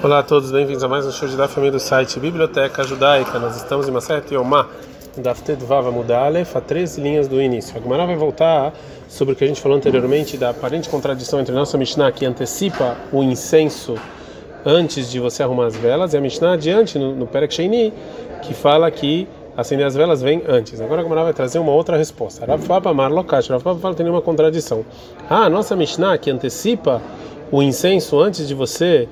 Olá a todos, bem-vindos a mais um show de da família do site Biblioteca Judaica. Nós estamos em Maset Yomá, Daftet Vava Mudalef, a três linhas do início. A Gemara vai voltar sobre o que a gente falou anteriormente da aparente contradição entre nossa Mishnah, que antecipa o incenso antes de você arrumar as velas, e a Mishnah adiante, no, no Perek Sheini, que fala que acender as velas vem antes. Agora a Gemara vai trazer uma outra resposta. Rav Papa Marlokash, Rav Papa fala que tem nenhuma contradição. Ah, a nossa Mishnah, que antecipa o incenso antes de você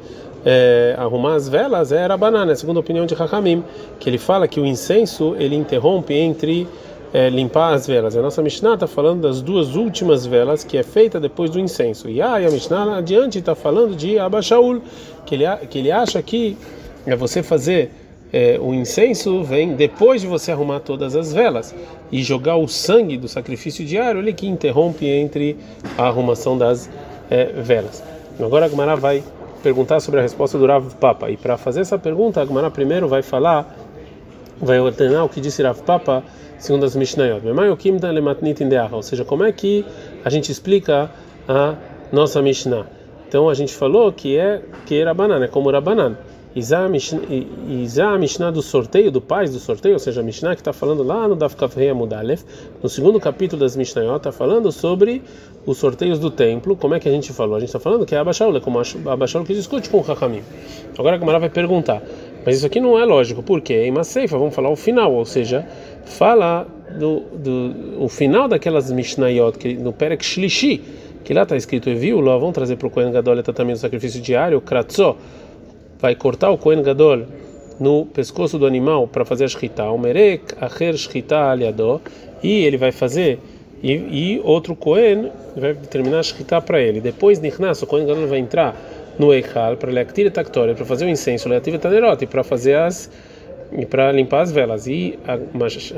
é, arrumar as velas era banana, segundo a opinião de Hakamim, que ele fala que o incenso ele interrompe entre é, limpar as velas. A nossa Mishnah está falando das duas últimas velas que é feita depois do incenso. E a Mishnah adiante está falando de Abashaul, que ele, que ele acha que é você fazer é, o incenso vem depois de você arrumar todas as velas e jogar o sangue do sacrifício diário, ele que interrompe entre a arrumação das é, velas. Agora a Gemara vai perguntar sobre a resposta do Rav Papa. E para fazer essa pergunta, a Gemara primeiro vai falar, vai ordenar o que disse Rav Papa segundo as Mishnayot. Ou seja, como é que a gente explica a nossa Mishnah? Então a gente falou que é que era banana, é como era banana. Isa a Mishnah do sorteio, do pais do sorteio, ou seja, a Mishnah que está falando lá no Daf Kafrei Amudalef, no segundo capítulo das Mishnayot, está falando sobre os sorteios do templo. Como é que a gente falou? A gente está falando que é Abashaul, é como Abashaul que discute com o Hakamim. Agora a Gamara vai perguntar, mas isso aqui não é lógico, por quê? Em Maseifa, vamos falar o final, ou seja, fala do, do o final daquelas Mishnayot, que, no Perek Shlishi, que lá está escrito, e viu, lá vão trazer para o Kohen Gadol também o sacrifício diário, Kratzó, vai cortar o Kohen Gadol no pescoço do animal para fazer a shkita, o merek acher shkita aliado, e ele vai fazer e, e outro Kohen vai terminar a shkita para ele. Depois Nichnas, o Kohen Gadol vai entrar no Eichal para leaktir e para fazer o incenso, leaktir e para fazer as e para limpar as velas. E a,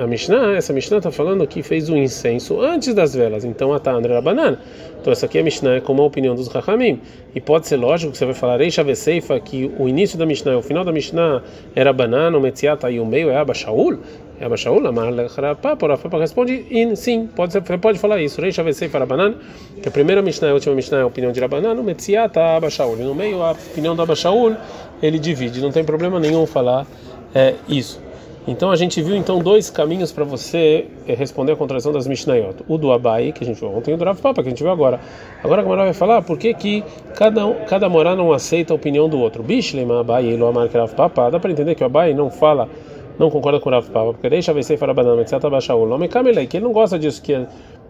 a Mishnah, essa Mishnah está falando que fez o incenso antes das velas. Então a Tandra era banana. Então essa aqui é a Mishnah é como a opinião dos Rahamim. E pode ser lógico que você vai falar Reisha Veseifa que o início da Mishnah, o final da Mishnah era banana, o Metziata e o meio é Abashaul. É Abashaul, a Marlechapapa, o Rafapa responde sim, pode ser, pode falar isso. Reisha Veseifa era banana, que a primeira Mishnah e a última Mishnah é a opinião de Rabanan, o Metziata Abashaul. E no meio a opinião do Abashaul ele divide, não tem problema nenhum falar é isso. Então a gente viu então dois caminhos para você eh, responder a contradição das Mishnayot. O do Abai, que a gente viu ontem, e o do Rav Papa, que a gente viu agora. Agora a Gamara vai falar por que, que cada, cada morá não aceita a opinião do outro. Bishlema Abai e Loamar Rav Papa. Dá para entender que o Abai não fala, não concorda com o Rav Papa, porque deixa ver se farabanana, etc. Baixaul. Lome Kamelei, que ele não gosta disso, que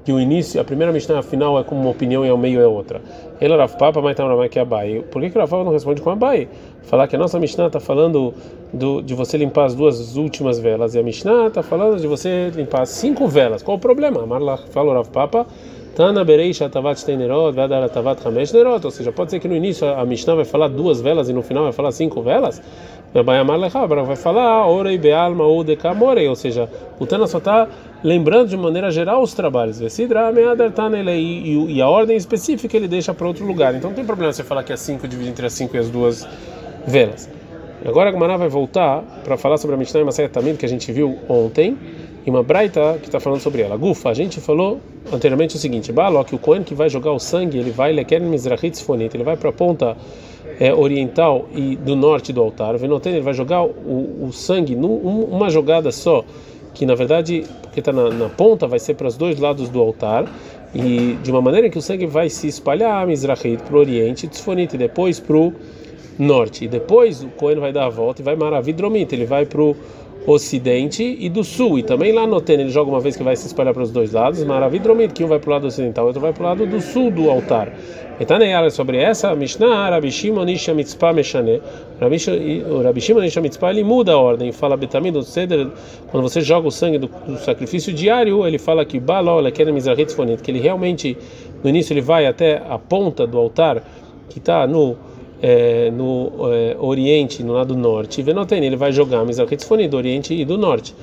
que o início, a primeira Mishnah, final é como uma opinião e ao meio é outra. Ele era Papa, mas também que é Abai. Por que que Rafa não responde com Abai? Falar que a nossa Mishnah está falando do, de você limpar as duas últimas velas e a Mishnah está falando de você limpar cinco velas. Qual o problema? Marla falou Rav Papa. Tana. Ou seja, pode ser que no início a Mishnah vai falar duas velas e no final vai falar cinco velas. Vai falar Orei Bealma ou Decamorei. Ou seja, o Tana só está lembrando de maneira geral os trabalhos. E, e a ordem específica ele deixa para outro lugar. Então não tem problema você falar que é 5 divide entre as 5 e as duas velas. Agora a Gmará vai voltar para falar sobre a Mishnah Masaya Tamid que a gente viu ontem, e uma Braita que está falando sobre ela. Gufa, a gente falou anteriormente o seguinte: Balo, que o Cohen que vai jogar o sangue, ele vai Leken Mizrahit Sfonit, ele vai para a ponta é, oriental e do norte do altar. Venoten, ele vai jogar o, o sangue numa jogada só que na verdade, porque está na, na, ponta, vai ser para os dois lados do altar, e de uma maneira que o sangue vai se espalhar Mizrahit para o oriente, Tzfonit, e depois para o norte. E depois o Cohen vai dar a volta e vai Maravidromit, ele vai para o ocidente e do sul. E também lá no Tênis ele joga uma vez que vai se espalhar para os dois lados, Maravidromit, que um vai para o lado ocidental, outro vai para o lado do sul do altar. Etaneara sobre essa Mishnah, Rabi Shimon Isha Mitzpah Meshane. Rabi Shimon Isha Mitzpah ele muda a ordem, fala Betamid do Seder, quando você joga o sangue do, do sacrifício diário, ele fala que Balol, Lekene Mizrahit Fonit, que ele realmente, no início, ele vai até a ponta do altar, que está no. É, no é, Oriente, no lado norte, Venoten, ele vai jogar Mizrahit Fonit do Oriente e do Norte.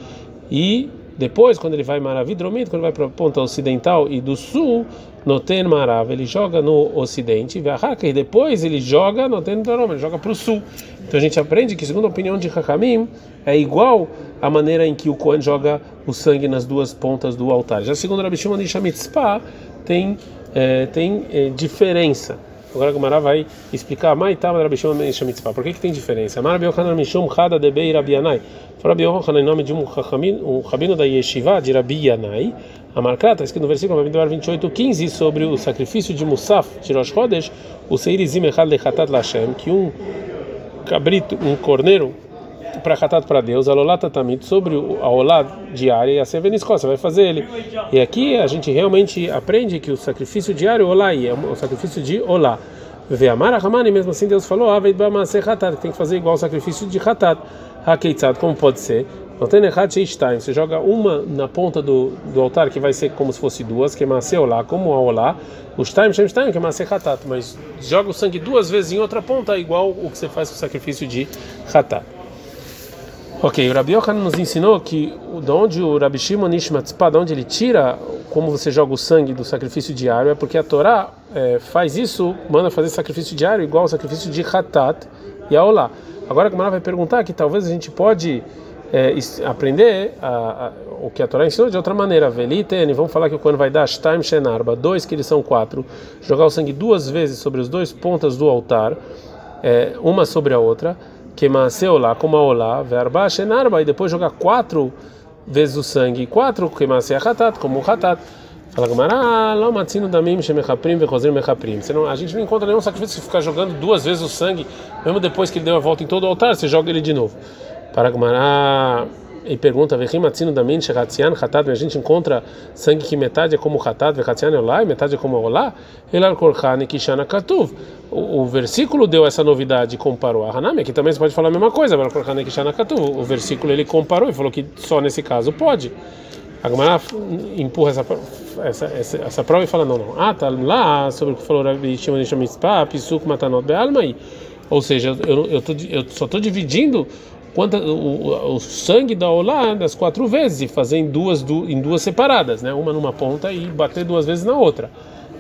E depois, quando ele vai Maravidromit, quando ele vai para a ponta ocidental e do sul, no Ten Marav, ele joga no ocidente, e depois ele joga no Ten Darom, ele joga para o sul. Então a gente aprende que, segundo a opinião de Hakamim, é igual a maneira em que o Kohen joga o sangue nas duas pontas do altar. Já segundo Rabi Shimon de Shamitzpah, tem, é, tem é, diferença. Agora a Gemara vai explicar Maitama Rabi Shimon Mitzpah. Por que que tem diferença? Rabi Yochanan Mishum Chada de Bei Rabi Yanai. Foi Rabi Yochanan em nome de um, um rabino da Yeshiva de Rabi Yanai. Amarkrat, está escrito no versículo 28, 15, sobre o sacrifício de Musaf, de Rosh Chodesh, o Seirizim Echad Lechatat Lashem, que um cabrito, um corneiro, para Hatat para Deus, Alolata Tamit, sobre a Olá diária e a Sevenisco, você vai fazer ele. E aqui a gente realmente aprende que o sacrifício diário, Olá, é o sacrifício de Olá. Vê Amara Ramani, mesmo assim Deus falou, que tem que fazer igual o sacrifício de Hatat. Hakeitzad, como pode ser? Não tem Nechat Sheishtaim, você joga uma na ponta do, do altar, que vai ser como se fosse duas, que é Maseh Olá, como a Olá, o Shtaim Shem Shtaim, que é Maseh Hatat, mas joga o sangue duas vezes em outra ponta, igual o que você faz com o sacrifício de Hatat. Ok, o Rabi Yochanan nos ensinou que de onde o Rabi Shimon Ishmatzpah, de onde ele tira como você joga o sangue do sacrifício diário, é porque a Torá é, faz isso, manda fazer sacrifício diário igual ao sacrifício de Hatat e Aolá. Agora a Gamara vai perguntar que talvez a gente pode é, aprender a, a, o que a Torá ensinou de outra maneira. Velitene, vamos falar que quando vai dar Shtaim Shenarba, dois que eles são quatro, jogar o sangue duas vezes sobre as duas pontas do altar, é, uma sobre a outra que lá como a olá, verba shenarba, e depois jogar quatro vezes o sangue, quatro que maseu hatat, como o hatat. Fala Gamara, lá matzino damim shemechaprim vechozrim mechaprim. A gente não encontra nenhum sacrifício que ficar jogando duas vezes o sangue, mesmo depois que ele deu a volta em todo o altar, você joga ele de novo. Para Gamara e pergunta, Vechimatzino damin shehatzian hatat, a gente encontra sangue que metade é como hatat, vechatzian é olá, e metade é como olá, elar korchane kishana katuv. O versículo deu essa novidade e comparou a Hanami, aqui também você pode falar a mesma coisa, elar korchane kishana katuv. O versículo ele comparou e falou que só nesse caso pode. A Gemara empurra essa, essa, essa, essa, prova e fala: não, não. Ah, tá lá sobre o que falou Rabi Shimon Shamitzpah, Pisuk Matanot Be'almai. Ou seja, eu, eu, tô, eu só estou dividindo quanto, o, o, sangue da Olá das quatro vezes e fazer em duas, du, em duas separadas, né? uma numa ponta e bater duas vezes na outra.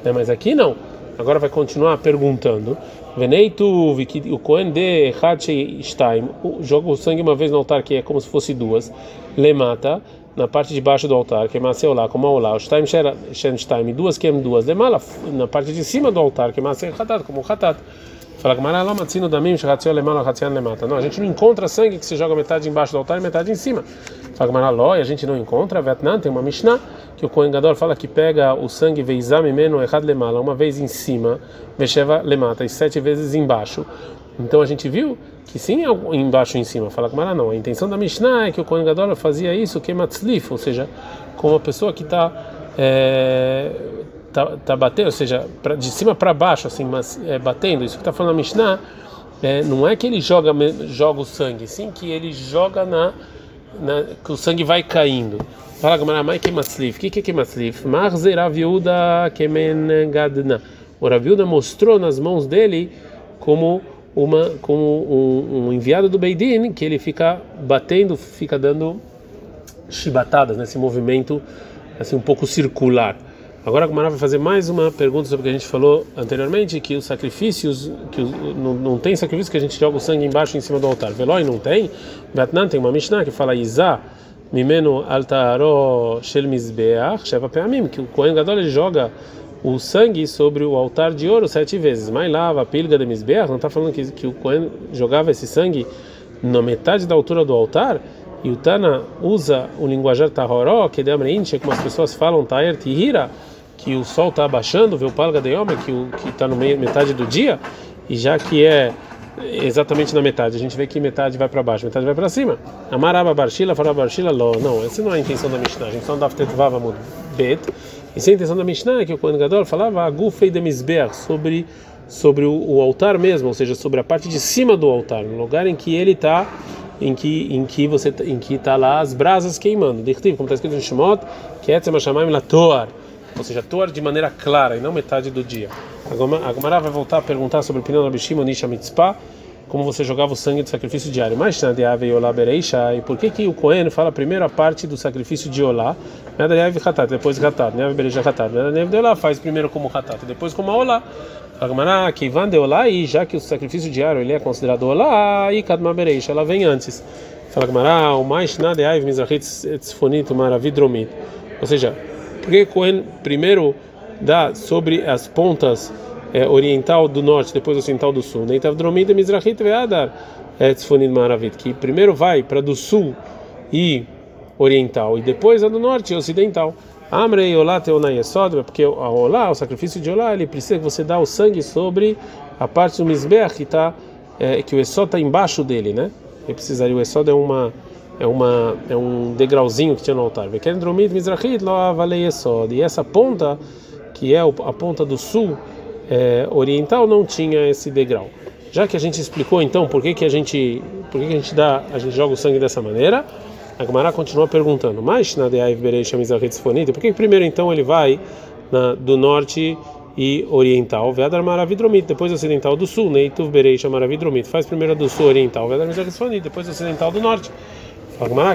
Né? Mas aqui não. Agora vai continuar perguntando. Veneitu, o Kohen de Stein joga o sangue uma vez no altar, que é como se fosse duas. Lemata, na parte de baixo do altar, que é Maseu lá, como Olá. O Stein Shen duas que é duas. Lemala, na parte de cima do altar, que é Hatat, como Hatat. Fala Gamara, lá matzino damim, sharatzion lemala, ratzion. Não, a gente não encontra sangue que se joga metade embaixo do altar e metade em cima. Fala Gamara, e a gente não encontra. Vietnã tem uma Mishnah que o Kohen Gadol fala que pega o sangue veizame meno errad lemala, uma vez em cima, vesheva lemata, e sete vezes embaixo. Então a gente viu que sim é embaixo e em cima. Fala Gamara, não. A intenção da Mishnah é que o Kohen Gadol fazia isso, que matzlif, ou seja, com uma pessoa que está. É, tá, tá batendo, ou seja, pra, de cima para baixo, assim, mas é, batendo. Isso que está falando a Mishnah, é, não é que ele joga, joga o sangue, sim que ele joga na, na que o sangue vai caindo. Fala Gamara, mai que. O que que é matzlif? Marzer aviuda kemen gadna. O Raviuda mostrou nas mãos dele como uma como um, um, enviado do Beidin que ele fica batendo, fica dando chibatadas nesse movimento assim um pouco circular. Agora a Gumara vai fazer mais uma pergunta sobre o que a gente falou anteriormente, que os sacrifícios, que não, não tem sacrifício que a gente joga o sangue embaixo em cima do altar. Velói não tem. Vietnã tem uma Mishnah que fala Izá, mimeno altaro shel mizbeach, sheva peamim, que o Kohen Gadol ele joga o sangue sobre o altar de ouro sete vezes. Mas lava, pilga de mizbeach, não está falando que, que o Kohen jogava esse sangue na metade da altura do altar? E o Tana usa o linguajar tahoró, que de amreinche, como as pessoas falam, taer tihira, que o sol está abaixando, vê o palga de homem, que está no meio metade do dia, e já que é exatamente na metade, a gente vê que metade vai para baixo, metade vai para cima. Amaraba barshila, faraba barshila lo. Não, essa não é a intenção da Mishnah. A gente só dá tetvava bet. Isso é a intenção da Mishnah, é que o Kohen Gadol falava agufei de misber sobre sobre o, altar mesmo, ou seja, sobre a parte de cima do altar, no lugar em que ele está em que em que você em que está lá as brasas queimando. Como está escrito em Shemot, que é Latoar ou seja, Tor de maneira clara e não metade do dia. A Gomara vai voltar a perguntar sobre o opinião do Onisha Mitzpah, como você jogava o sangue do sacrifício diário. Mas na Deave Olá Bereisha, e por que que o Cohen fala primeiro a parte do sacrifício de Olá, na Deave Hatat, depois Hatat, Deave Bereisha Hatat, na Deave de Olá faz primeiro como Hatat, depois como Olá. A Gomara que van de Olá, e já que o sacrifício diário ele é considerado Olá, e Kadma Bereisha, ela vem antes. Fala Gomara, o mais na Deave Mizrahit Tzfonit Maravidromit. Ou seja, porque Cohen primeiro dá sobre as pontas é, oriental do norte, depois ocidental do sul. Mizrahit Maravit, que primeiro vai para do sul e oriental e depois a do norte e ocidental. Amrei Olá porque a Olá, o sacrifício de Olá, ele precisa que você dá o sangue sobre a parte do Mizbeach que está é, que o Esod está embaixo dele, né? Ele precisaria, o Esod é uma é uma é um degrauzinho que tinha no altar. E essa ponta, que é a ponta do sul é, oriental, não tinha esse degrau. Já que a gente explicou então por que, que a gente por que, que a gente dá a gente joga o sangue dessa maneira, a Gemara continua perguntando. Mas na Por que primeiro então ele vai na, do norte e oriental, Vedar Maravidromit, depois ocidental do sul, Neituv Bereisha Maravidromit, faz primeiro a do sul oriental, Vedar Mizrahit depois ocidental do norte.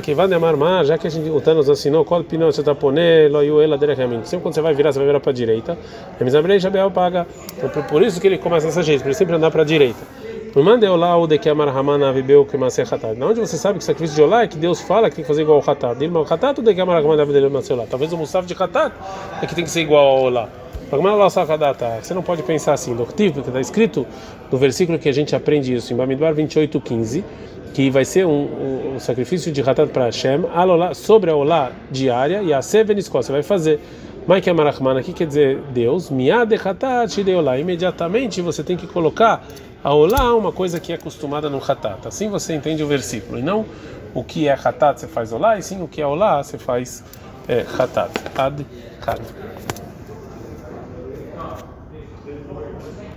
Que vai demar já que a gente, o Thanos ensinou, qual pneu você está poner, loiu ela diretamente. Sempre quando você vai virar, você vai virar para a direita. A Misabrei Jabel paga. Então, por isso que ele começa dessa jeito, para ele sempre andar para a direita. Não mande lá o de que a Marhamana viveu que Masé Hatat. Na onde você sabe que o sacrifício de Olá é que Deus fala que tem que fazer igual ao Hatat. Dilma o Hatat ou de que a Marhamana viveu Masé Talvez o Musaf de Hatat é que tem que ser igual ao Olá. Você não pode pensar assim, porque está escrito no versículo que a gente aprende isso, em Bamidbar 28, 15 que vai ser um, um, sacrifício de Hatat para Hashem, sobre a Olá diária, e a Seveniskó, você vai fazer. Mike Amarachman aqui quer dizer Deus, Miad Hatat Olá. Imediatamente você tem que colocar a Olá uma coisa que é acostumada no Hatat. Assim você entende o versículo. E não o que é Hatat você faz Olá, e sim o que é Olá você faz é, Hatat. Ad Kad.